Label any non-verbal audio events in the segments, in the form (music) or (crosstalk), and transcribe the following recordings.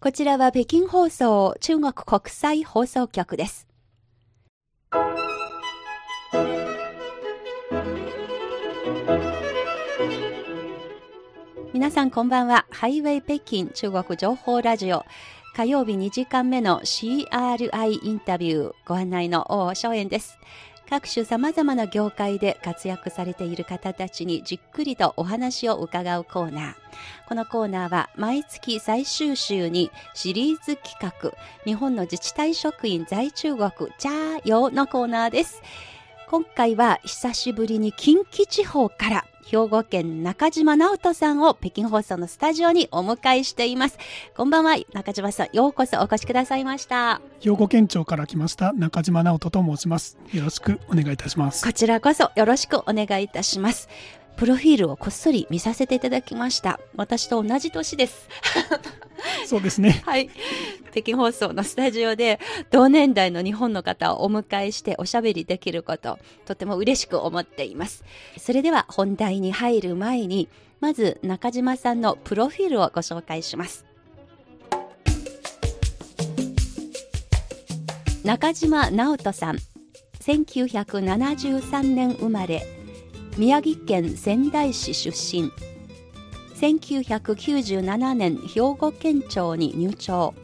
こちらは北京放送中国国際放送局です。皆さんこんばんは。ハイウェイ北京中国情報ラジオ。火曜日2時間目の CRI インタビューご案内の王正円です。各種様々な業界で活躍されている方たちにじっくりとお話を伺うコーナー。このコーナーは毎月最終週にシリーズ企画、日本の自治体職員在中国チャーヨーのコーナーです。今回は久しぶりに近畿地方から兵庫県中島直人さんを北京放送のスタジオにお迎えしています。こんばんは、中島さん。ようこそお越しくださいました。兵庫県庁から来ました中島直人と申します。よろしくお願いいたします。こちらこそよろしくお願いいたします。プロフィールをこっそり見させていただきました。私と同じ年です。(laughs) そうですね。はい。北京放送のスタジオで同年代の日本の方をお迎えしておしゃべりできること、とても嬉しく思っています。それでは本題に入る前に、まず中島さんのプロフィールをご紹介します。中島直人さん、1973年生まれ、宮城県仙台市出身。1997年兵庫県庁に入庁。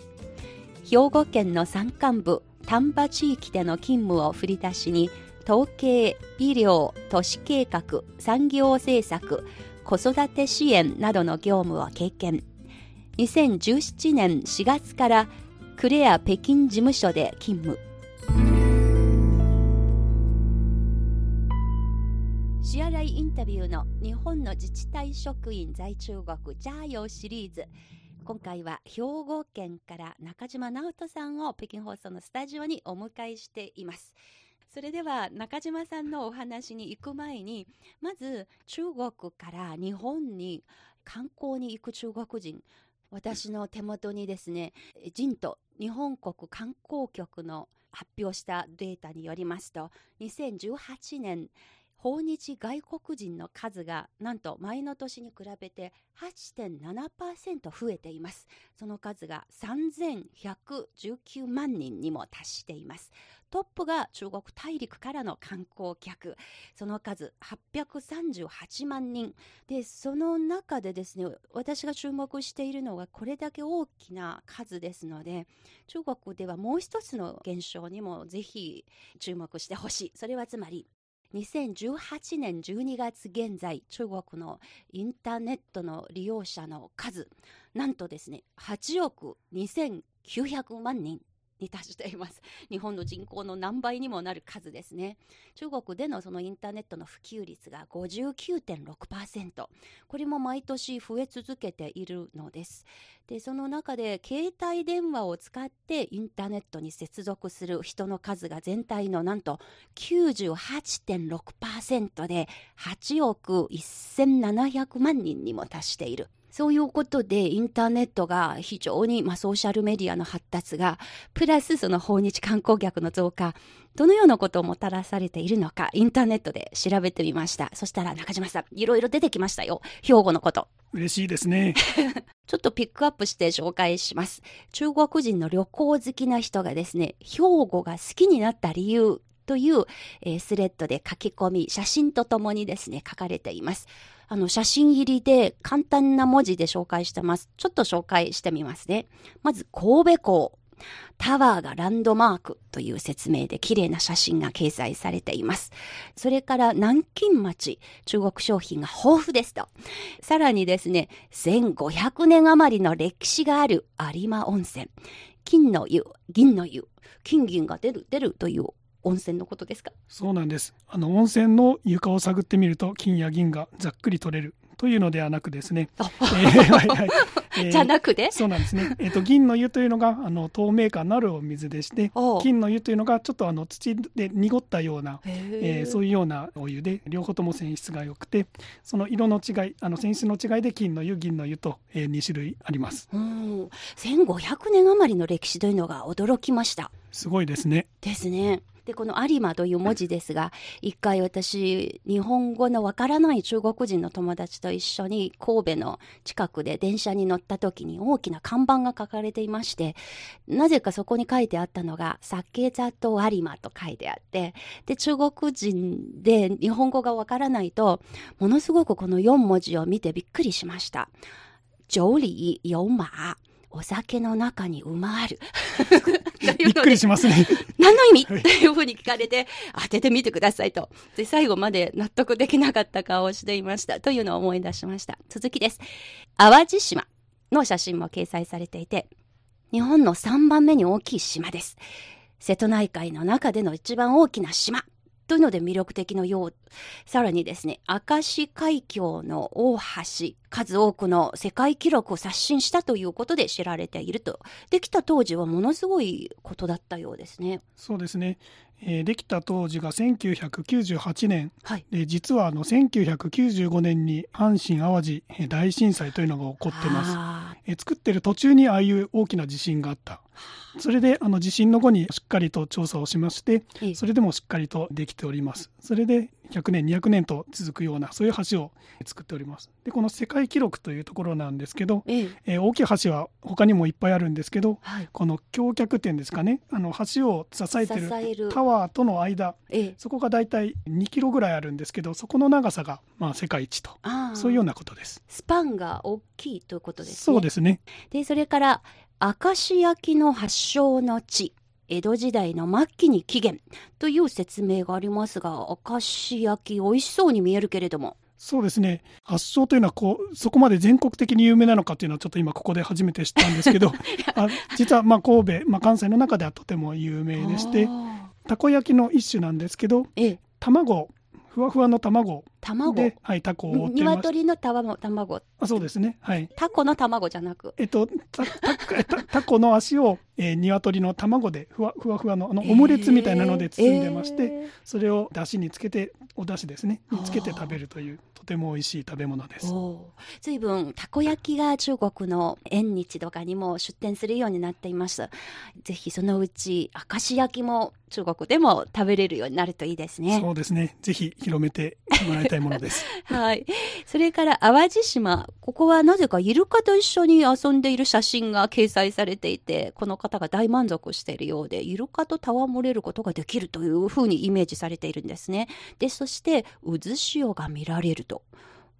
兵庫県の山間部丹波地域での勤務を振り出しに統計、医療、都市計画、産業政策、子育て支援などの業務を経験。2017年4月からクレア北京事務所で勤務。支払いインタビューの日本の自治体職員在中国ジャーヨーシリーズ。今回は兵庫県から中島直人さんを北京放送のスタジオにお迎えしています。それでは中島さんのお話に行く前にまず中国から日本に観光に行く中国人。私の手元にですね人と日本国観光局の発表したデータによりますと2018年訪日外国人の数がなんと前の年に比べて8.7%増えています。その数が3119万人にも達しています。トップが中国大陸からの観光客。その数838万人。で、その中でですね、私が注目しているのはこれだけ大きな数ですので、中国ではもう一つの現象にもぜひ注目してほしい。それはつまり2018年12月現在、中国のインターネットの利用者の数、なんとですね、8億2900万人。に達しています。(laughs) 日本の人口の何倍にもなる数ですね。中国でのそのインターネットの普及率が59.6%。これも毎年増え続けているのです。で、その中で携帯電話を使ってインターネットに接続する人の数が全体のなんと98.6%で8億1700万人にも達している。そういうことでインターネットが非常に、まあ、ソーシャルメディアの発達が、プラスその訪日観光客の増加、どのようなことをもたらされているのか、インターネットで調べてみました。そしたら中島さん、いろいろ出てきましたよ。兵庫のこと。嬉しいですね。(laughs) ちょっとピックアップして紹介します。中国人の旅行好きな人がですね、兵庫が好きになった理由という、えー、スレッドで書き込み、写真とともにですね、書かれています。あの、写真入りで簡単な文字で紹介してます。ちょっと紹介してみますね。まず、神戸港。タワーがランドマークという説明で綺麗な写真が掲載されています。それから南京町、中国商品が豊富ですと。さらにですね、1500年余りの歴史がある有馬温泉。金の湯、銀の湯、金銀が出る出るという温泉のことですか？そうなんです。あの温泉の床を探ってみると金や銀がざっくり取れるというのではなくですね、(laughs) えーじゃなくて？そうなんですね、えーと、銀の湯というのがあの透明感のあるお水でして金の湯というのがちょっとあの土で濁ったような、えー、そういうようなお湯で両方とも泉質が良くてその色の違いあの泉質の違いで金の湯銀の湯と、えー、2種類あります。1500年余りの歴史というのが驚きました。すごいですね。ですね。で、この有馬という文字ですが、一回私、日本語のわからない中国人の友達と一緒に神戸の近くで電車に乗った時に大きな看板が書かれていまして、なぜかそこに書いてあったのが、酒座と有馬と書いてあって、で、中国人で日本語がわからないと、ものすごくこの4文字を見てびっくりしました。酒里有馬。お酒の中に馬ある。(laughs) びっくりしますね。(laughs) 何の意味、はい、っていうふうに聞かれて、当ててみてくださいと。で、最後まで納得できなかった顔をしていました。というのを思い出しました。続きです。淡路島の写真も掲載されていて、日本の3番目に大きい島です。瀬戸内海の中での一番大きな島。というので魅力的のよう。さらにですね、明石海峡の大橋、数多くの世界記録を刷新したということで知られていると。できた当時はものすごいことだったようですね。そうですね。えー、できた当時が1998年、はい、で実はあの1995年に阪神・淡路大震災というのが起こってます、えー、作ってる途中にああいう大きな地震があったそれであの地震の後にしっかりと調査をしましてそれでもしっかりとできております。それで100年200年と続くようなそういう橋を作っております。でこの世界記録というところなんですけど、え大きい橋は他にもいっぱいあるんですけど、はい、この橋脚点ですかねあの橋を支えてるタワーとの間、ええ、そこがだいたい2キロぐらいあるんですけどそこの長さがまあ世界一とそういうようなことです。スパンが大きいということですね。そうですね。でそれから明石焼きの発祥の地江戸時代の末期に起源。という説明がありますが明石焼き美味しそうに見えるけれども。そうですね。発祥というのはこうそこまで全国的に有名なのかというのはちょっと今ここで初めて知ったんですけど (laughs) あ実はまあ神戸、まあ、関西の中ではとても有名でしてたこ焼きの一種なんですけど、ええ、卵ふわふわの卵卵。で、はい、タコを鶏の卵。あそうですね。はい。タコの卵じゃなく。えっとたた (laughs) タコの足を、えー、鶏の卵でふわふわふわのあのオムレツみたいなので包んでまして、えー、それをだしにつけておだしですね。につけて食べるというとても美味しい食べ物です。随分たこ焼きが中国の縁日とかにも出店するようになっています。ぜひそのうち明石焼きも中国でも食べれるようになるといいですね。そうですね。ぜひ広めてもらいたいものです。(laughs) はい。それから淡路島。ここはなぜかイルカと一緒に遊んでいる写真が掲載されていてこの方が大満足しているようでイルカと戯れることができるというふうにイメージされているんですね。でそして渦潮が見られると。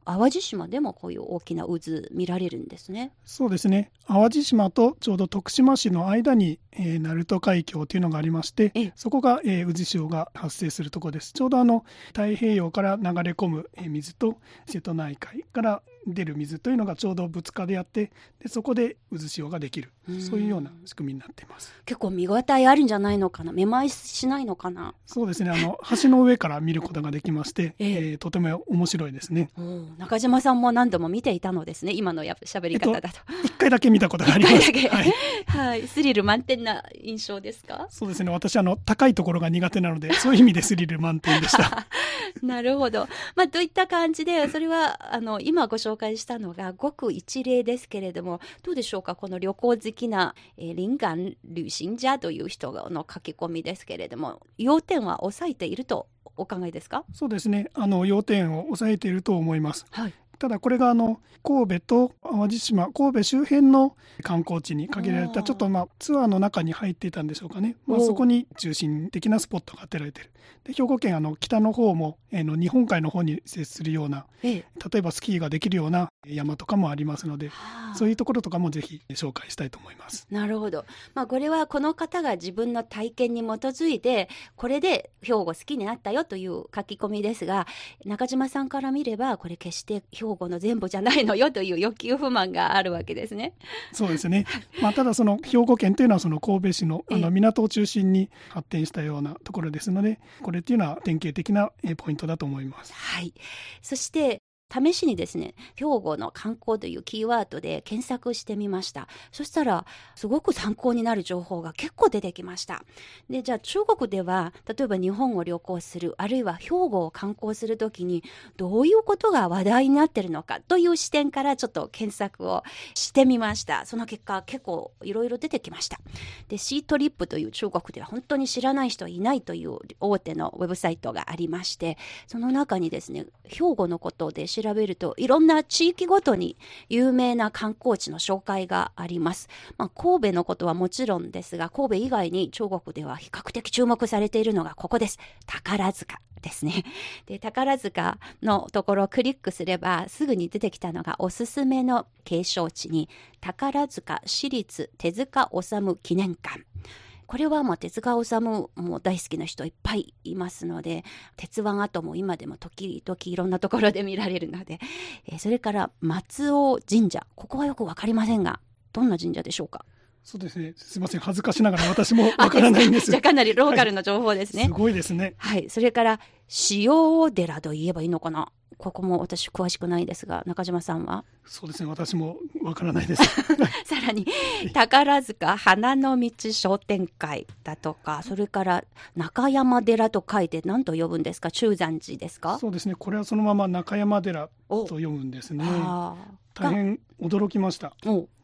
淡路島でもこういう大きな渦見られるんですね。そうですね。淡路島とちょうど徳島市の間に、えー、鳴門海峡というのがありまして、そこが、えー、渦潮が発生するところです。ちょうどあの太平洋から流れ込む水と瀬戸内海から出る水というのがちょうどぶつかり合ってでそこで渦潮ができる。そういうような仕組みになっています。結構見応えあるんじゃないのかな？めまいしないのかな？そうですね。あの橋の上から見ることができまして、(laughs) えー、えー、とても面白いですね。中島さんも何度も見ていたのですね？今のやしゃべり方だと、一、回だけ見たことがあります。はい、(laughs) はい、スリル満点な印象ですか？そうですね。私あの高いところが苦手なのでそういう意味でスリル満点でした。(laughs) なるほど。まあといった感じでそれはあの今ご紹介したのがごく一例ですけれども、どうでしょうか、この旅行好きな、えー、林間旅行者という人の書き込みですけれども、要点は抑えているとお考えですか？そうですね、あの要点を抑えていると思います。はいただこれがあの神戸と淡路島神戸周辺の観光地に限られたちょっとまあツアーの中に入っていたんでしょうかね、まあ、そこに中心的なスポットが当てられている。で兵庫県あの北の方も、えー、の日本海の方に接するような、例えばスキーができるような山とかもありますので、そういうところとかもぜひ紹介したいと思います。なるほど。まあこれはこの方が自分の体験に基づいてこれで兵庫好きになったよという書き込みですが、中島さんから見ればこれ決して兵庫の全部じゃないのよという欲求不満があるわけですね。そうですね。まあただその兵庫県というのはその神戸市のあの港を中心に発展したようなところですので、これっていうのは典型的なポイントだと思います。はい。そして試しにですね、兵庫の観光というキーワードで検索してみました。そしたら、すごく参考になる情報が結構出てきました。で、じゃあ中国では、例えば日本を旅行する、あるいは兵庫を観光するときに、どういうことが話題になってるのかという視点からちょっと検索をしてみました。その結果、結構いろいろ出てきました。で、シートリップという中国では本当に知らない人いないという大手のウェブサイトがありまして、その中にですね、兵庫のことで調べるといろんな地域ごとに有名な観光地の紹介があります。まあ、神戸のことはもちろんですが、神戸以外に中国では比較的注目されているのがここです。宝塚。ですね。(laughs) で、宝塚のところをクリックすればすぐに出てきたのがおすすめの景勝地に宝塚市立手塚治虫記念館。これはもう手塚治虫も大好きな人いっぱいいますので、鉄腕跡も今でも時々いろんなところで見られるので、(laughs) えー、それから松尾神社、ここはよくわかりませんが、どんな神社でしょうか？そうですね。すみません。恥ずかしながら私も (laughs) わからないんです。じゃかなりローカルの情報ですね、はい、すごいですね。はい。それから、塩寺と言えばいいのかな？ここも私詳しくないですが、中島さんは？そうですね、私もわからないです。(laughs) さらに、宝塚花の道商店会だとか、それから中山寺と書いて何と呼ぶんですか？中山寺ですか？そうですね、これはそのまま中山寺と読むんですね。大変驚きました。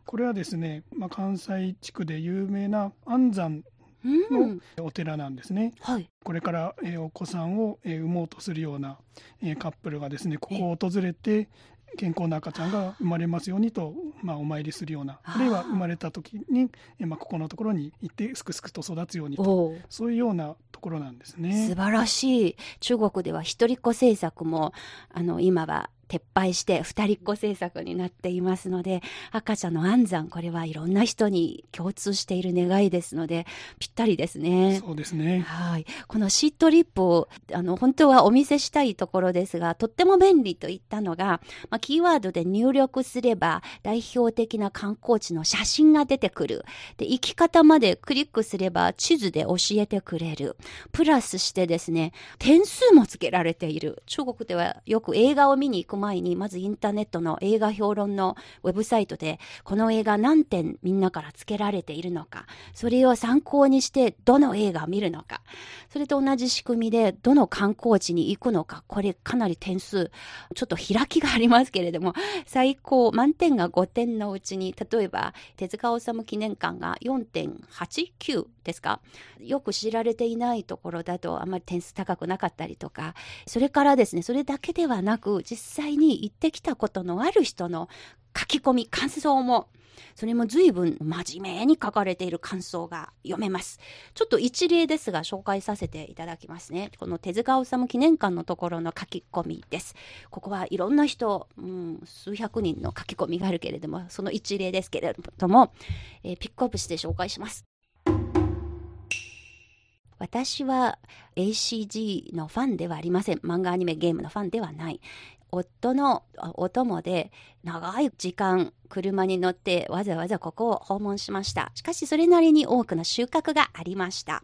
これはですね、まあ、関西地区で有名な安山のお寺なんですね、うんはい、これから、えー、お子さんを、えー、産もうとするような、えー、カップルがですねここを訪れて健康な赤ちゃんが生まれますようにと、まあ、お参りするような。あるいは生まれた時に、えー、まあ、ここのところに行ってすくすくと育つようにとそういうようなところなんですね。素晴らしい。中国では一人っ子政策もあの今は撤廃して二人っ子政策になっていますので、赤ちゃんの安産、これはいろんな人に共通している願いですので、ぴったりですね。そうですね。はい。このシートリップを、あの、本当はお見せしたいところですが、とっても便利といったのが、まあ、キーワードで入力すれば、代表的な観光地の写真が出てくる。で、行き方までクリックすれば、地図で教えてくれる。プラスしてですね、点数もつけられている。中国ではよく映画を見に行く前に、まずインターネットの映画評論のウェブサイトで、この映画何点みんなから付けられているのか、それを参考にしてどの映画を見るのか、それと同じ仕組みでどの観光地に行くのか、これかなり点数、ちょっと開きがありますけれども、最高、満点が5点のうちに、例えば、手塚治虫記念館が4.89ですか？よく知られていないところだとあまり点数高くなかったりとか、それからですね、それだけではなく、実際に行ってきたことのある人の書き込み、感想も、それも随分真面目に書かれている感想が読めます。ちょっと一例ですが紹介させていただきますね。この手塚治虫記念館のところの書き込みです。ここはいろんな人、うん、数百人の書き込みがあるけれども、その一例ですけれども、えー、ピックアップして紹介します。私は ACG のファンではありません。漫画アニメゲームのファンではない。夫のお供で長い時間車に乗ってわざわざここを訪問しました。しかしそれなりに多くの収穫がありました。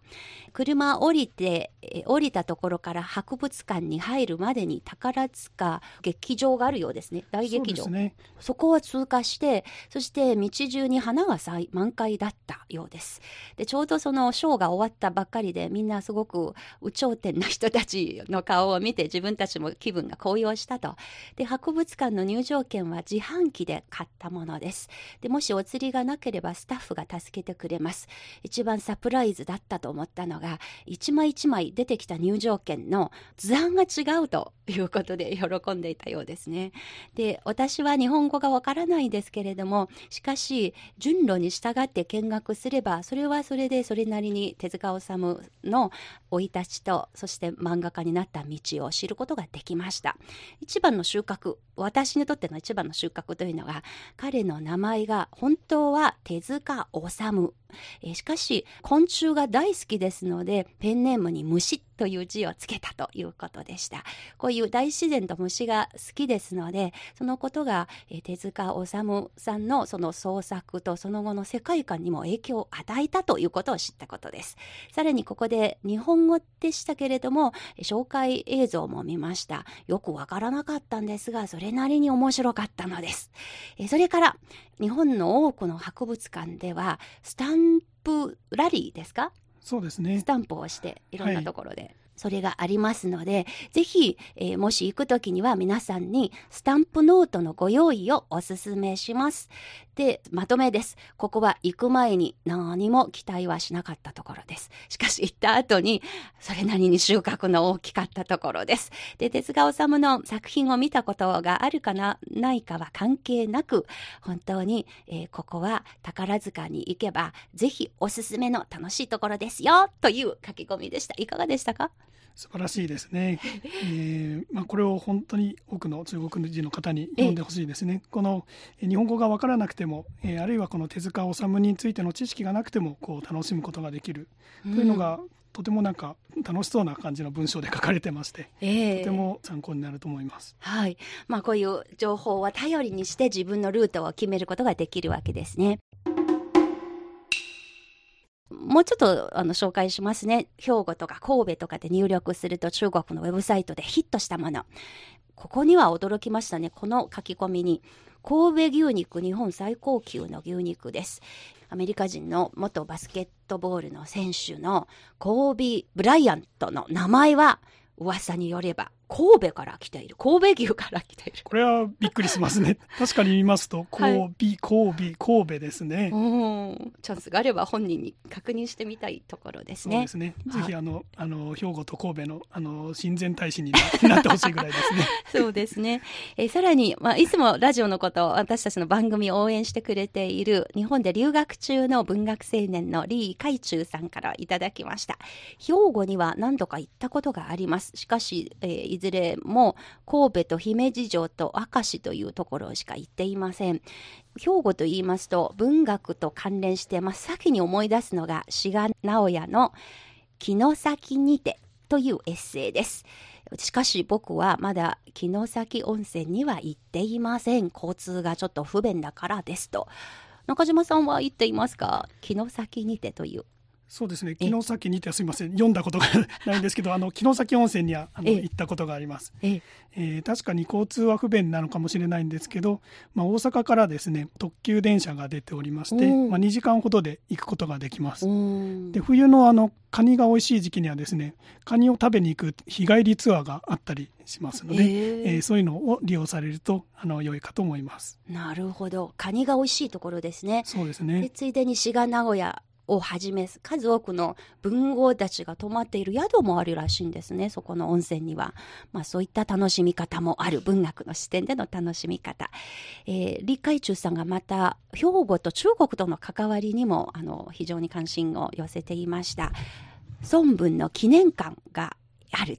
車降りて、降りたところから博物館に入るまでに宝塚劇場があるようですね。大劇場。そね、そこを通過して、そして道中に花が咲い満開だったようです。で、ちょうどそのショーが終わったばっかりでみんなすごく有頂天な人たちの顔を見て自分たちも気分が高揚したと。で、博物館の入場券は自販機で買ったものです。で、もしお釣りがなければスタッフが助けてくれます。一番サプライズだったと思ったのが、一枚一枚出てきた入場券の図案が違うということで喜んでいたようですね。で、私は日本語がわからないですけれども、しかし、順路に従って見学すれば、それはそれでそれなりに手塚治虫の生い立ちと、そして漫画家になった道を知ることができました。一番の収穫、私にとっての一番の収穫というのが、彼の名前が本当は手塚治虫。えしかし、昆虫が大好きですので、ペンネームに虫という字をつけたということでした。こういう大自然と虫が好きですので、そのことが、え手塚治虫さんのその創作とその後の世界観にも影響を与えたということを知ったことです。さらにここで日本語でしたけれども、紹介映像も見ました。よくわからなかったんですが、それなりに面白かったのです。えそれから、日本の多くの博物館では、スタンプラリーですか？そうですね。スタンプをして、いろんなところで。はいそれがありますので、ぜひ、えー、もし行くときには皆さんにスタンプノートのご用意をお勧めします。で、まとめです。ここは行く前に何も期待はしなかったところです。しかし行った後に、それなりに収穫の大きかったところです。で、手塚治虫の作品を見たことがあるかな、ないかは関係なく、本当に、えー、ここは宝塚に行けば、ぜひおすすめの楽しいところですよ、という書き込みでした。いかがでしたか？素晴らしいですね。えー、まあ、これを本当に多くの中国人の方に読んでほしいですね。この日本語が分からなくても、えー、あるいはこの手塚治虫についての知識がなくてもこう楽しむことができるというのが、うん、とてもなんか楽しそうな感じの文章で書かれてまして、えー、とても参考になると思います。はい。まあこういう情報は頼りにして自分のルートを決めることができるわけですね。もうちょっとあの紹介しますね。兵庫とか神戸とかで入力すると中国のウェブサイトでヒットしたもの。ここには驚きましたね。この書き込みに。神戸牛肉日本最高級の牛肉です。アメリカ人の元バスケットボールの選手のコービー・ブライアントの名前は噂によれば神戸から来ている。神戸牛から来ている。これはびっくりしますね。(laughs) 確かに見ますと、神戸、はい、神戸、神戸ですね。チャンスがあれば本人に確認してみたいところですね。そうですね。ぜひあの、あの、兵庫と神戸の、あの、親善大使になってほしいぐらいですね。(laughs) そうですね。えさらに、まあ、いつもラジオのことを私たちの番組を応援してくれている、日本で留学中の文学青年の李海中さんからいただきました。兵庫には何度か行ったことがあります。しかし、えーいずれも神戸と姫路城と明石というところしか行っていません。兵庫と言いますと文学と関連して真っ先に思い出すのが志賀直哉の城崎にてというエッセイです。しかし僕はまだ城崎温泉には行っていません。交通がちょっと不便だからですと。中島さんは行っていますか城崎にてというそうですね。城崎にてすみません。読んだことがないんですけど (laughs) あの城崎温泉にはあの行ったことがあります、ええ。ー、確かに交通は不便なのかもしれないんですけど、まあ、大阪からですね特急電車が出ておりまして、まあ、2時間ほどで行くことができます。で冬のあのカニが美味しい時期にはですねカニを食べに行く日帰りツアーがあったりしますので、えー、えー、そういうのを利用されるとあの良いかと思います。なるほど。カニが美味しいところですね。そうですね。ついでに滋賀名古屋をはじめ数多くの文豪たちが泊まっている宿もあるらしいんですね。そこの温泉には、まあ、そういった楽しみ方もある文学の視点での楽しみ方、えー、李海中さんがまた兵庫と中国との関わりにもあの非常に関心を寄せていました。孫文の記念館がある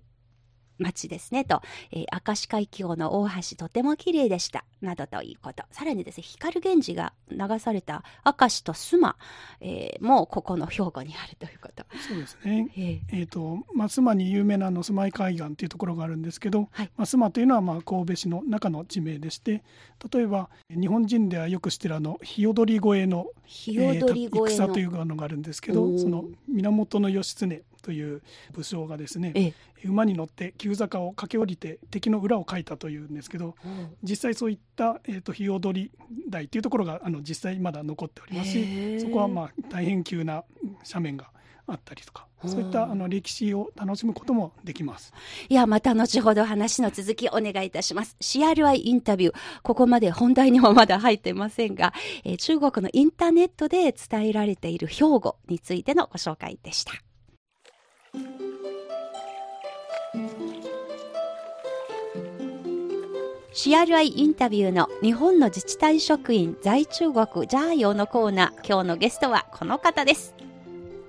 町ですねと、えー、明石海峡の大橋とても綺麗でしたなどということ。さらにですね光源氏が流された明石と須磨、えー、もうここの兵庫にあるということ。そうですね。えー、えー、と、まあ、須磨に有名なの須磨海岸というところがあるんですけど、はい、まあ、須磨というのはまあ神戸市の中の地名でして例えば日本人ではよく知ってるあの日踊り越えの日踊り越えの、戦というのがあるんですけどその源義経という武将がですね、ええ、馬に乗って急坂を駆け下りて敵の裏をかいたというんですけど、うん、実際そういった、えーと、日踊り台というところがあの実際まだ残っておりますしそこはまあ大変急な斜面があったりとか、そういったあの歴史を楽しむこともできます。いや、また後ほど話の続きお願いいたします。CRI インタビュー、ここまで本題にもまだ入ってませんが、えー、中国のインターネットで伝えられている兵庫についてのご紹介でした。CRI インタビューの日本の自治体職員在中国ジャーヨーのコーナー。今日のゲストはこの方です。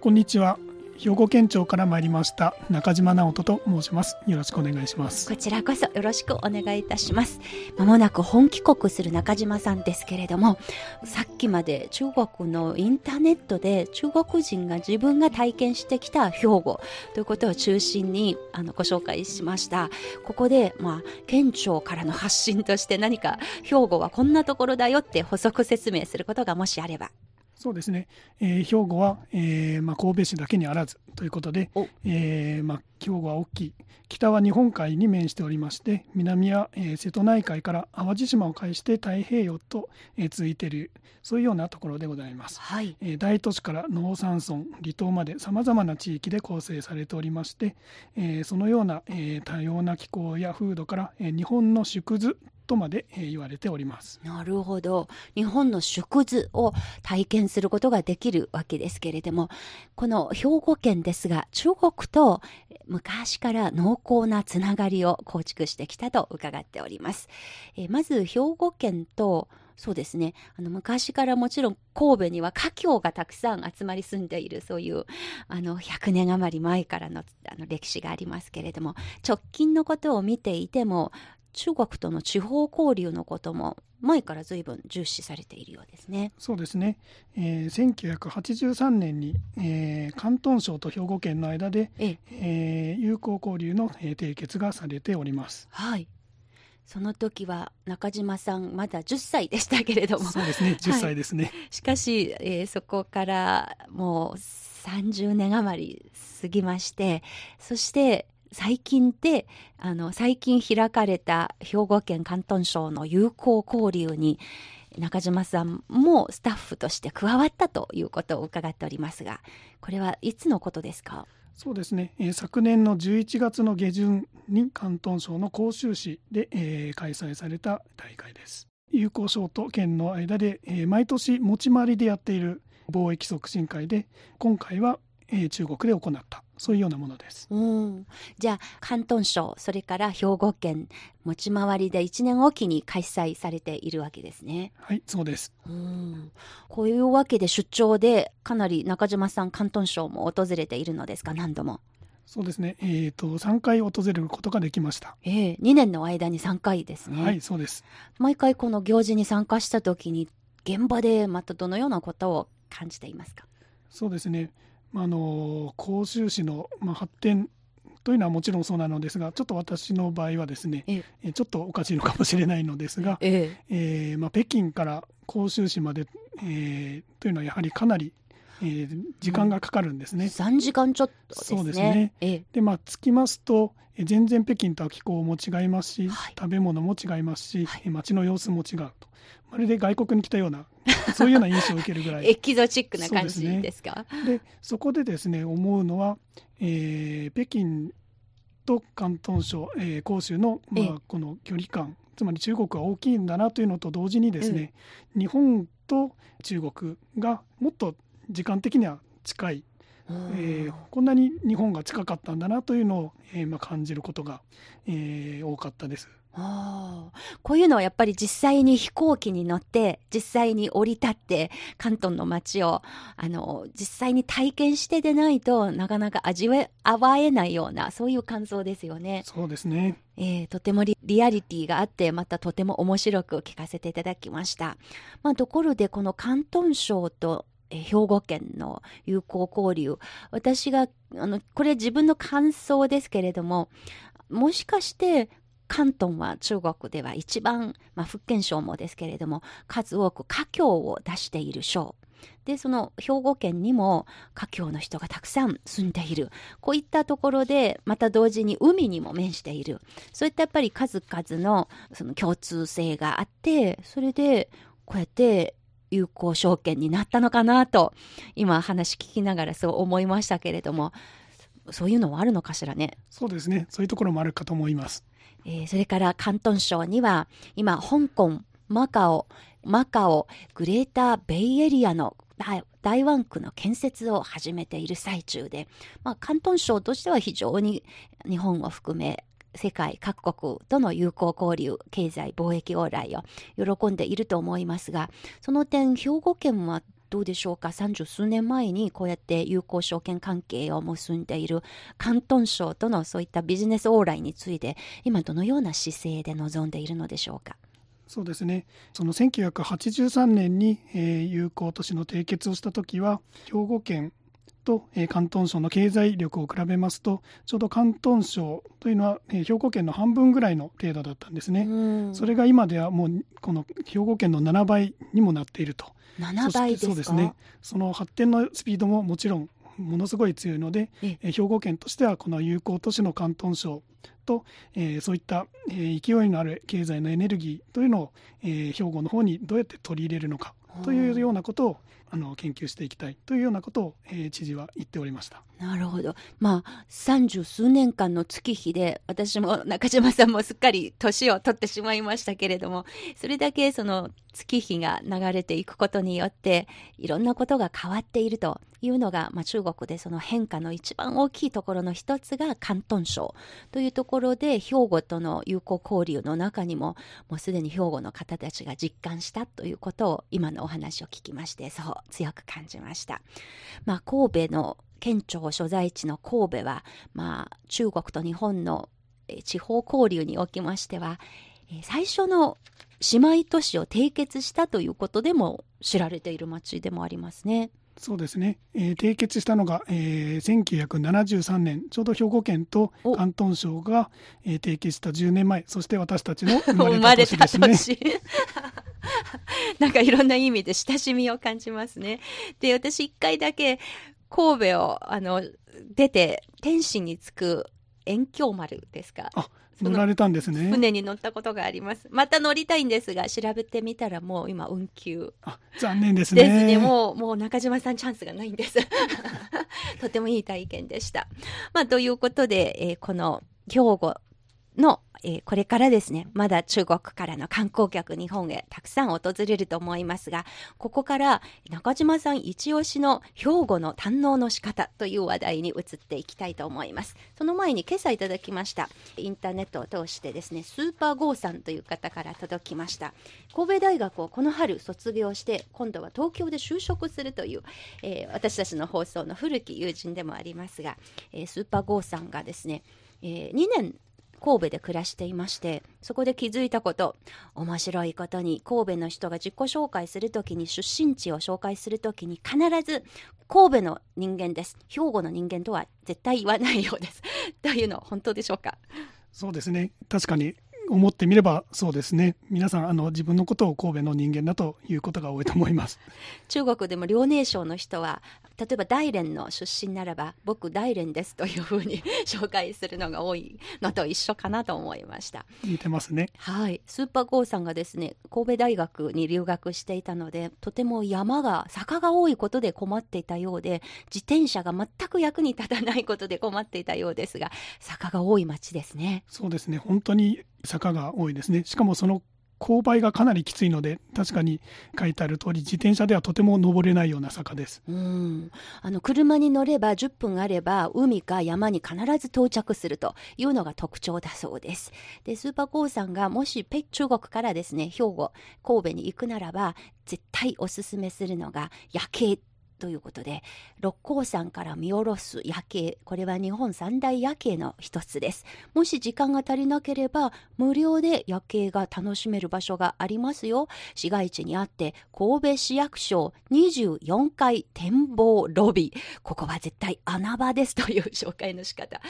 こんにちは。兵庫県庁から参りました中島直人と申します。よろしくお願いします。こちらこそよろしくお願いいたします。まもなく本帰国する中島さんですけれどもさっきまで中国のインターネットで中国人が自分が体験してきた兵庫ということを中心にあのご紹介しました。ここでまあ県庁からの発信として何か兵庫はこんなところだよって補足説明することがもしあれば。そうですね、えー、兵庫は、えーまあ、神戸市だけにあらずということで、えーまあ、兵庫は大きい。北は日本海に面しておりまして南は、えー、瀬戸内海から淡路島を介して太平洋と、えー、続いているそういうようなところでございます、はい。えー、大都市から農山村離島までさまざまな地域で構成されておりまして、えー、そのような、えー、多様な気候や風土から、えー、日本の縮図とまで言われております。なるほど。日本の縮図を体験することができるわけですけれどもこの兵庫県ですが中国と昔から濃厚なつながりを構築してきたと伺っております、えまず兵庫県とそうですね。あの、昔からもちろん神戸には華僑がたくさん集まり住んでいる、そういう、あの、100年余り前からのあの歴史がありますけれども、直近のことを見ていても、中国との地方交流のことも前から随分重視されているようですね。そうですね。えー、1983年に、えー、広東省と兵庫県の間で、ええー、友好交流の締結がされております。はい。その時は中島さんまだ10歳でしたけれども。そうですね。10歳ですね。はい、しかし、えー、そこからもう30年余り過ぎまして、そして最近で、あの、最近開かれた兵庫県広東省の友好交流に、中島さんもスタッフとして加わったということを伺っておりますが、これはいつのことですか？そうですね、えー、昨年の11月の下旬に広東省の広州市で、えー、開催された大会です。友好省と県の間で、えー、毎年持ち回りでやっている貿易促進会で、今回は、えー、中国で行ったそういうようなものです。うん、じゃあ広東省それから兵庫県持ち回りで1年おきに開催されているわけですね。はいそうです。うんこういうわけで出張でかなり中島さん広東省も訪れているのですか？何度も。そうですね。えっ、ー、と3回訪れることができました。ええー、2年の間に3回ですね。はいそうです。毎回この行事に参加した時に現場でまたどのようなことを感じていますか？そうですね。あの甲州市の、まあ、発展というのはもちろんそうなのですがちょっと私の場合はですねえちょっとおかしいのかもしれないのですが、え。えー、まあ、北京から甲州市まで、えー、というのはやはりかなり、えー、時間がかかるんですね。うん、3時間ちょっと、ね、そうですね。えでまあ着きますと全然北京とは気候も違いますし、はい、食べ物も違いますし、はい、街の様子も違うと。まるで外国に来たような (laughs) そういうような印象を受けるぐらい。エキゾチックな感じですか？で、ね、そこでですね思うのは、えー、北京と広東省、えー、広州の、まあ、この距離感つまり中国は大きいんだなというのと同時にですね、うん、日本と中国がもっと時間的には近いえー、こんなに日本が近かったんだなというのを、えーまあ、感じることが、えー、多かったです。あこういうのはやっぱり実際に飛行機に乗って実際に降り立って関東の街をあの実際に体験してでないとなかなか味わえないようなそういう感想ですよね。そうですね、えー、とてもリアリティがあってまたとても面白く聞かせていただきました。まあ、ところでこの広東省と兵庫県の友好交流。私があのこれ自分の感想ですけれどももしかして関東は中国では一番、まあ、福建省もですけれども数多く華僑を出している省。でその兵庫県にも華僑の人がたくさん住んでいる。こういったところでまた同時に海にも面している。そういったやっぱり数々のその共通性があってそれでこうやって有効証券になったのかなと今話聞きながらそう思いましたけれどもそういうのはあるのかしらね？そうですね。そういうところもあるかと思います、えー、それから広東省には今香港マカオマカオグレーターベイエリアの大湾区の建設を始めている最中で、まあ、広東省としては非常に日本を含め世界各国との友好交流、経済、貿易往来を喜んでいると思いますが、その点、兵庫県はどうでしょうか？三十数年前にこうやって友好証券関係を結んでいる広東省とのそういったビジネス往来について今どのような姿勢で臨んでいるのでしょうか？そうですねその1983年に、えー、友好都市の締結をした時は兵庫県と、えー、広東省の経済力を比べますとちょうど広東省というのは、えー、兵庫県の半分ぐらいの程度だったんですね。それが今ではもうこの兵庫県の7倍にもなっていると。7倍そうですねその発展のスピードももちろんものすごい強いので、え兵庫県としてはこの友好都市の広東省と、えー、そういった、えー、勢いのある経済のエネルギーというのを、えー、兵庫の方にどうやって取り入れるのかというようなことをあの研究していきたいというようなことを、えー、知事は言っておりました。なるほど、まあ、三十数年間の月日で私も中島さんもすっかり年を取ってしまいましたけれどもそれだけその月日が流れていくことによっていろんなことが変わっているというのが、まあ、中国でその変化の一番大きいところの一つが広東省というところで兵庫との友好交流の中にももうすでに兵庫の方たちが実感したということを今のお話を聞きましてそう。強く感じました。まあ、神戸の県庁所在地の神戸は、まあ、中国と日本の地方交流におきましては最初の姉妹都市を締結したということでも知られている町でもありますね。そうですね、えー、締結したのが、えー、1973年ちょうど兵庫県と広東省が、えー、締結した10年前そして私たちの生まれた (laughs) 年ですね。(laughs) なんかいろんな意味で親しみを感じますね。で私一回だけ神戸をあの出て天津に着く遠鏡丸ですか乗られたんですね。船に乗ったことがあります。また乗りたいんですが調べてみたらもう今運休。あ残念ですね。ですね。もうもう中島さんチャンスがないんです。(laughs) とてもいい体験でした。まあということで、えー、この兵庫のえー、これからですね、まだ中国からの観光客日本へたくさん訪れると思いますが、ここから中島さん一押しの兵庫の堪能の仕方という話題に移っていきたいと思います。その前に今朝いただきました、インターネットを通してですね、スーパーゴーさんという方から届きました。神戸大学をこの春卒業して、今度は東京で就職するという、えー、私たちの放送の古き友人でもありますが、えー、スーパーゴーさんがですね、えー、2年神戸で暮らしていましてそこで気づいたこと面白いことに神戸の人が自己紹介するときに出身地を紹介するときに必ず神戸の人間です。兵庫の人間とは絶対言わないようです。というの本当でしょうか？そうですね。確かに思ってみればそうですね。皆さんあの自分のことを神戸の人間だということが多いと思います。中国でも遼寧省の人は例えば大連の出身ならば僕大連ですというふうに (laughs) 紹介するのが多いのと一緒かなと思いました。似てますね。はい。スーパーゴーさんがですね神戸大学に留学していたのでとても山が坂が多いことで困っていたようで自転車が全く役に立たないことで困っていたようですが坂が多い町ですね。そうですね。本当に坂が多いですね。しかもその勾配がかなりきついので確かに書いてある通り自転車ではとても登れないような坂です。うん。あの車に乗れば10分あれば海か山に必ず到着するというのが特徴だそうです。でスーパーコーさんがもし中国からですね兵庫神戸に行くならば絶対おすすめするのが夜景。ということで六甲山から見下ろす夜景これは日本三大夜景の一つです。もし時間が足りなければ無料で夜景が楽しめる場所がありますよ。市街地にあって神戸市役所24階展望ロビー。ここは絶対穴場です。という紹介の仕方。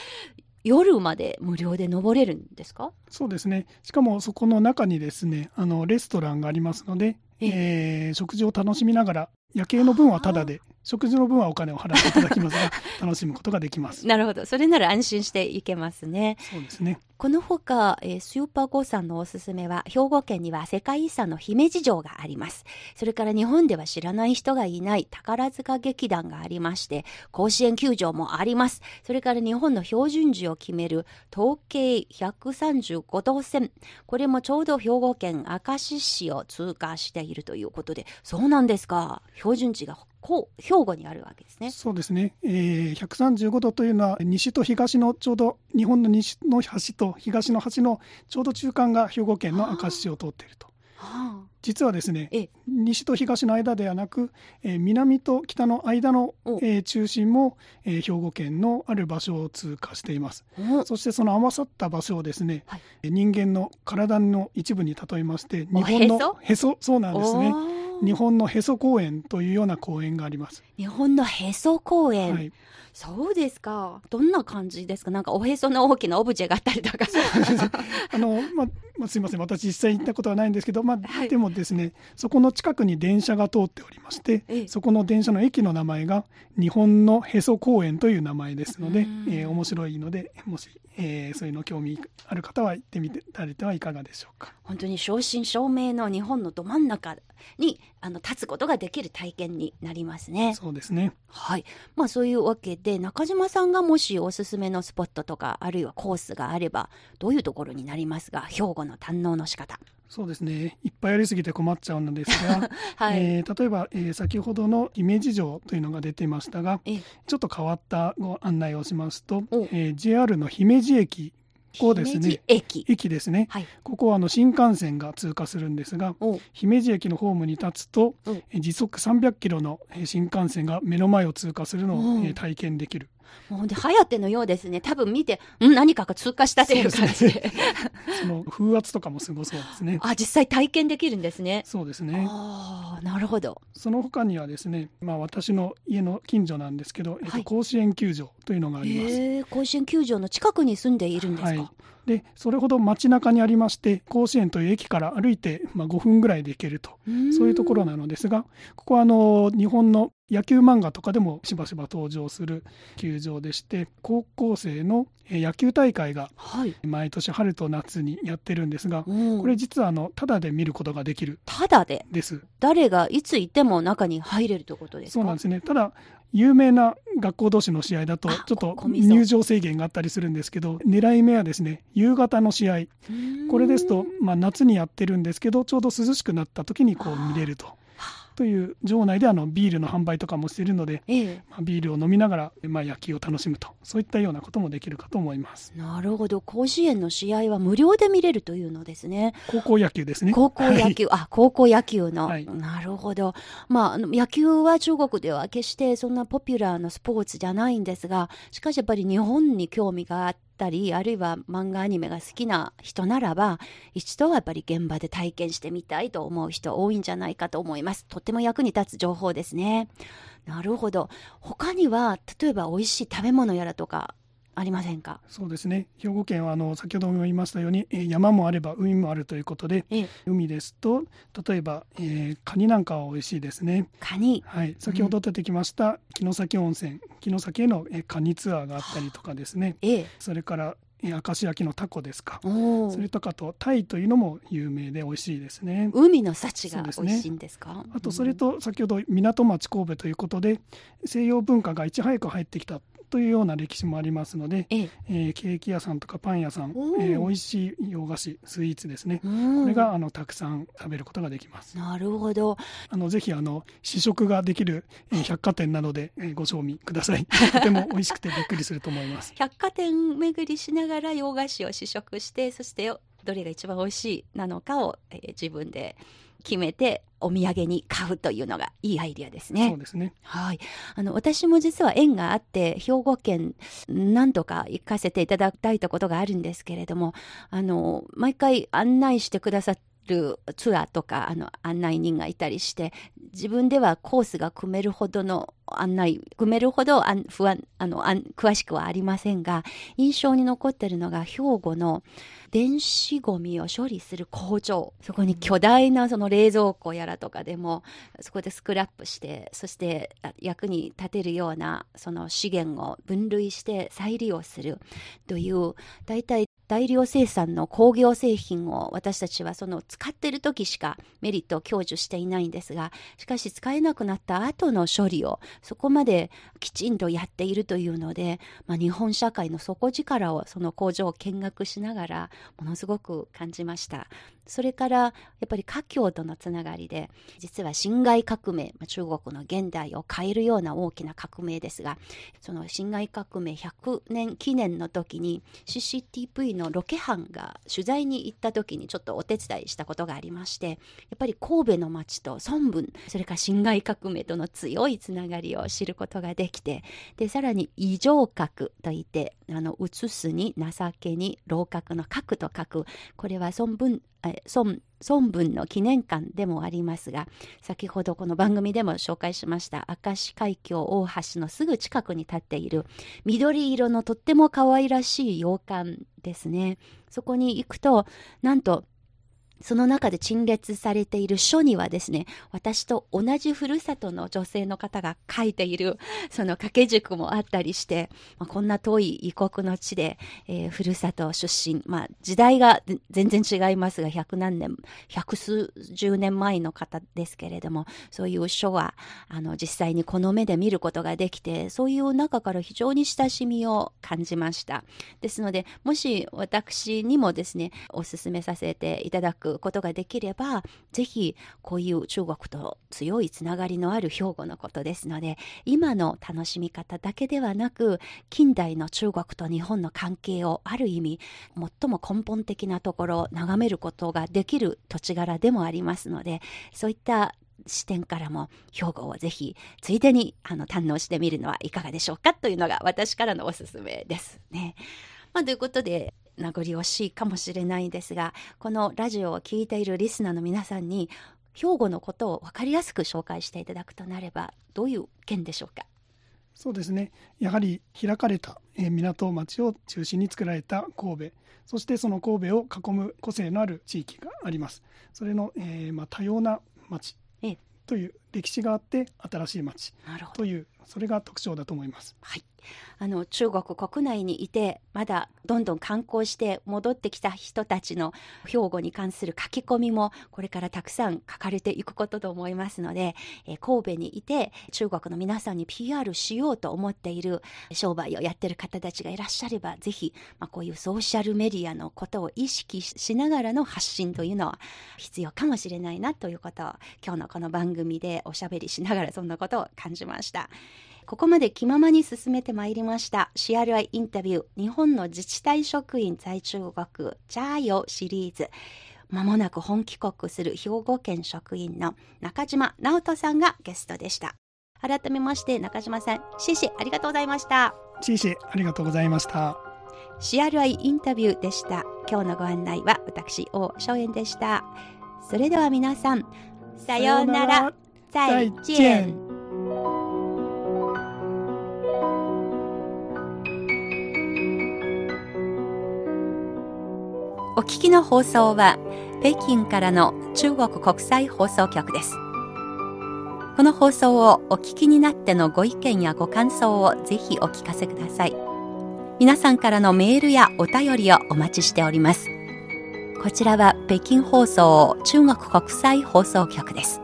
夜まで無料で登れるんですか？そうですね。しかもそこの中にですねあのレストランがありますので、えー、食事を楽しみながら夜景の分はタダで。食事の分はお金を払っていただきますが (laughs) 楽しむことができます。なるほど。それなら安心していけますね。そうですね。このほか、えー、スーパーゴーさんのおすすめは兵庫県には世界遺産の姫路城があります。それから日本では知らない人がいない宝塚劇団がありまして甲子園球場もあります。それから日本の標準時を決める統計135度線。これもちょうど兵庫県明石市を通過しているということでそうなんですか。標準値がこう兵庫にあるわけですね。そうですね、えー、135度というのは西と東のちょうど日本の西の端と東の端のちょうど中間が兵庫県の明石市を通っていると。はあ、実はですね西と東の間ではなく、えー、南と北の間の、えー、中心も、えー、兵庫県のある場所を通過しています。そしてその合わさった場所をですね、はい、人間の体の一部に例えまして日本のへそ？そ。うなんですね日本のへそ公園というような公園があります。日本のへそ公園、はい、そうですか。どんな感じですか？なんかおへその大きなオブジェがあったりとか。(laughs) あの、まあまあ、すみません。私実際行ったことはないんですけど、まあ、はい、でもですねそこの近くに電車が通っておりまして、ええ、そこの電車の駅の名前が日本のへそ公園という名前ですので、えー、面白いのでもし、えー、そういうの興味ある方は行ってみてられてはいかがでしょうか？本当に正真正銘の日本のど真ん中にあの立つことができる体験になりますね。そうですね。はい。まあ、そういうわけで中島さんがもしおすすめのスポットとかあるいはコースがあればどういうところになりますが兵庫の堪能の仕方。そうですね。いっぱいやりすぎて困っちゃうのですが、はい、えー、例えば、えー、先ほどの姫路城というのが出ていましたがちょっと変わったご案内をしますと、えー、JR の姫路駅ここですね駅駅ですね、はい、ここはあの新幹線が通過するんですが姫路駅のホームに立つと時速300キロの新幹線が目の前を通過するのを体験できるもうで、はやてのようですね。多分見て、ん何かが通過したという感じで。その風圧とかもすごそうですね。(laughs) あ、実際体験できるんですね。そうですね。ああ、なるほど。その他にはですね、まあ私の家の近所なんですけど、えっと、甲子園球場というのがあります。え甲子園球場の近くに住んでいるんですか？はいでそれほど街中にありまして甲子園という駅から歩いて、まあ、5分ぐらいで行けるとそういうところなのですがここはあの日本の野球漫画とかでもしばしば登場する球場でして高校生の野球大会が毎年春と夏にやってるんですが、これ実はあのただで見ることができるただで？です。誰がいつ行っても中に入れるということですそうなんですね。ただ有名な学校同士の試合だとちょっと入場制限があったりするんですけど狙い目はですね夕方の試合。これですと、まあ、夏にやってるんですけどちょうど涼しくなった時にこう見れると。という場内であのビールの販売とかもしているので、ええ、まあ、ビールを飲みながら、まあ、野球を楽しむとそういったようなこともできるかと思いますなるほど甲子園の試合は無料で見れるというのですね高校野球ですね高校野球、はい、あ高校野球の、はい、なるほどまあ野球は中国では決してそんなポピュラーなスポーツじゃないんですがしかしやっぱり日本に興味があってったりあるいは漫画アニメが好きな人ならば一度はやっぱり現場で体験してみたいと思う人多いんじゃないかと思います。とっても役に立つ情報ですね。なるほど。他には例えば美味しい食べ物やらとかありませんか？そうですね。兵庫県はあの先ほども言いましたように、えー、山もあれば海もあるということで、ええ、海ですと例えば、えー、カニなんかは美味しいですね。カニ。はい。先ほど出てきました、城崎温泉。城崎への、えー、カニツアーがあったりとかですね、ええ、それから明石焼きのタコですか。それとかとタイというのも有名で美味しいですね。海の幸が美味しいんですか、ね、あとそれと先ほど港町神戸ということで西洋文化がいち早く入ってきたというような歴史もありますので、ええ。えー、ケーキ屋さんとかパン屋さん、えー、美味しい洋菓子スイーツですね。これがあのたくさん食べることができます。なるほど。あのぜひあの試食ができる、えー、百貨店などで、えー、ご賞味ください。(laughs) とても美味しくてびっくりすると思います。百貨店巡りしながら洋菓子を試食してそしてどれが一番美味しいなのかを、えー、自分で決めてお土産に買うというのがいいアイディアですね。そうですね。はい。あの、私も実は縁があって、兵庫県何度か行かせていただいたことがあるんですけれども、あの、毎回案内してくださるツアーとかあの案内人がいたりして自分ではコースが組めるほどの案内組めるほど不安あの詳しくはありませんが印象に残っているのが兵庫の電子ゴミを処理する工場。そこに巨大なその冷蔵庫やらとかでもそこでスクラップしてそして役に立てるようなその資源を分類して再利用するという大体大量生産の工業製品を私たちはその使っている時しかメリットを享受していないんですがしかし使えなくなった後の処理をそこまできちんとやっているというので、まあ、日本社会の底力をその工場を見学しながらものすごく感じました。それからやっぱり華僑とのつながりで実は辛亥革命中国の現代を変えるような大きな革命ですがその辛亥革命100年記念の時に CCTV のロケ班が取材に行った時にちょっとお手伝いしたことがありましてやっぱり神戸の町と孫文それから辛亥革命との強いつながりを知ることができてでさらに異常角といってあの移すに情けに老角の格と書くこれは孫文孫孫文の記念館でもありますが先ほどこの番組でも紹介しました明石海峡大橋のすぐ近くに立っている緑色のとっても可愛らしい洋館ですね。そこに行くとなんとその中で陳列されている書にはですね、私と同じふるさとの女性の方が書いている、その掛け軸もあったりして、まあ、こんな遠い異国の地で、えー、ふるさと出身、まあ、時代が全然違いますが、百何年、百数十年前の方ですけれども、そういう書は、あの、実際にこの目で見ることができて、そういう中から非常に親しみを感じました。ですので、もし私にもですね、お勧めさせていただくくことができれば、ぜひこういう中国と強いつながりのある兵庫のことですので、今の楽しみ方だけではなく、近代の中国と日本の関係をある意味、最も根本的なところを眺めることができる土地柄でもありますので、そういった視点からも兵庫をぜひついでにあの堪能してみるのはいかがでしょうかというのが私からのおすすめですね。まあ、ということで名残惜しいかもしれないんですが、このラジオを聴いているリスナーの皆さんに、兵庫のことを分かりやすく紹介していただくとなれば、どういう件でしょうか？そうですね。やはり開かれた、え港町を中心に作られた神戸そしてその神戸を囲む個性のある地域があります。それの、えー、まあ、多様な町という歴史があって新しい町というそれが特徴だと思います。はいあの中国国内にいてまだどんどん観光して戻ってきた人たちの兵庫に関する書き込みもこれからたくさん書かれていくことと思いますので、えー、神戸にいて中国の皆さんに PR しようと思っている商売をやってる方たちがいらっしゃればぜひ、まあ、こういうソーシャルメディアのことを意識しながらの発信というのは必要かもしれないなということを今日のこの番組でおしゃべりしながらそんなことを感じました。ここまで気ままに進めてまいりました。CRI インタビュー日本の自治体職員在中国ジャーヨシリーズ。まもなく本帰国する兵庫県職員の中島直人さんがゲストでした。改めまして中島さんシーシありがとうございました。シーシありがとうございました。CRI インタビューでした。今日のご案内は私王正円でした。それでは皆さんさようなら。再见お聞きの放送は北京からの中国国際放送局です。この放送をお聞きになってのご意見やご感想をぜひお聞かせください。皆さんからのメールやお便りをお待ちしております。こちらは北京放送中国国際放送局です。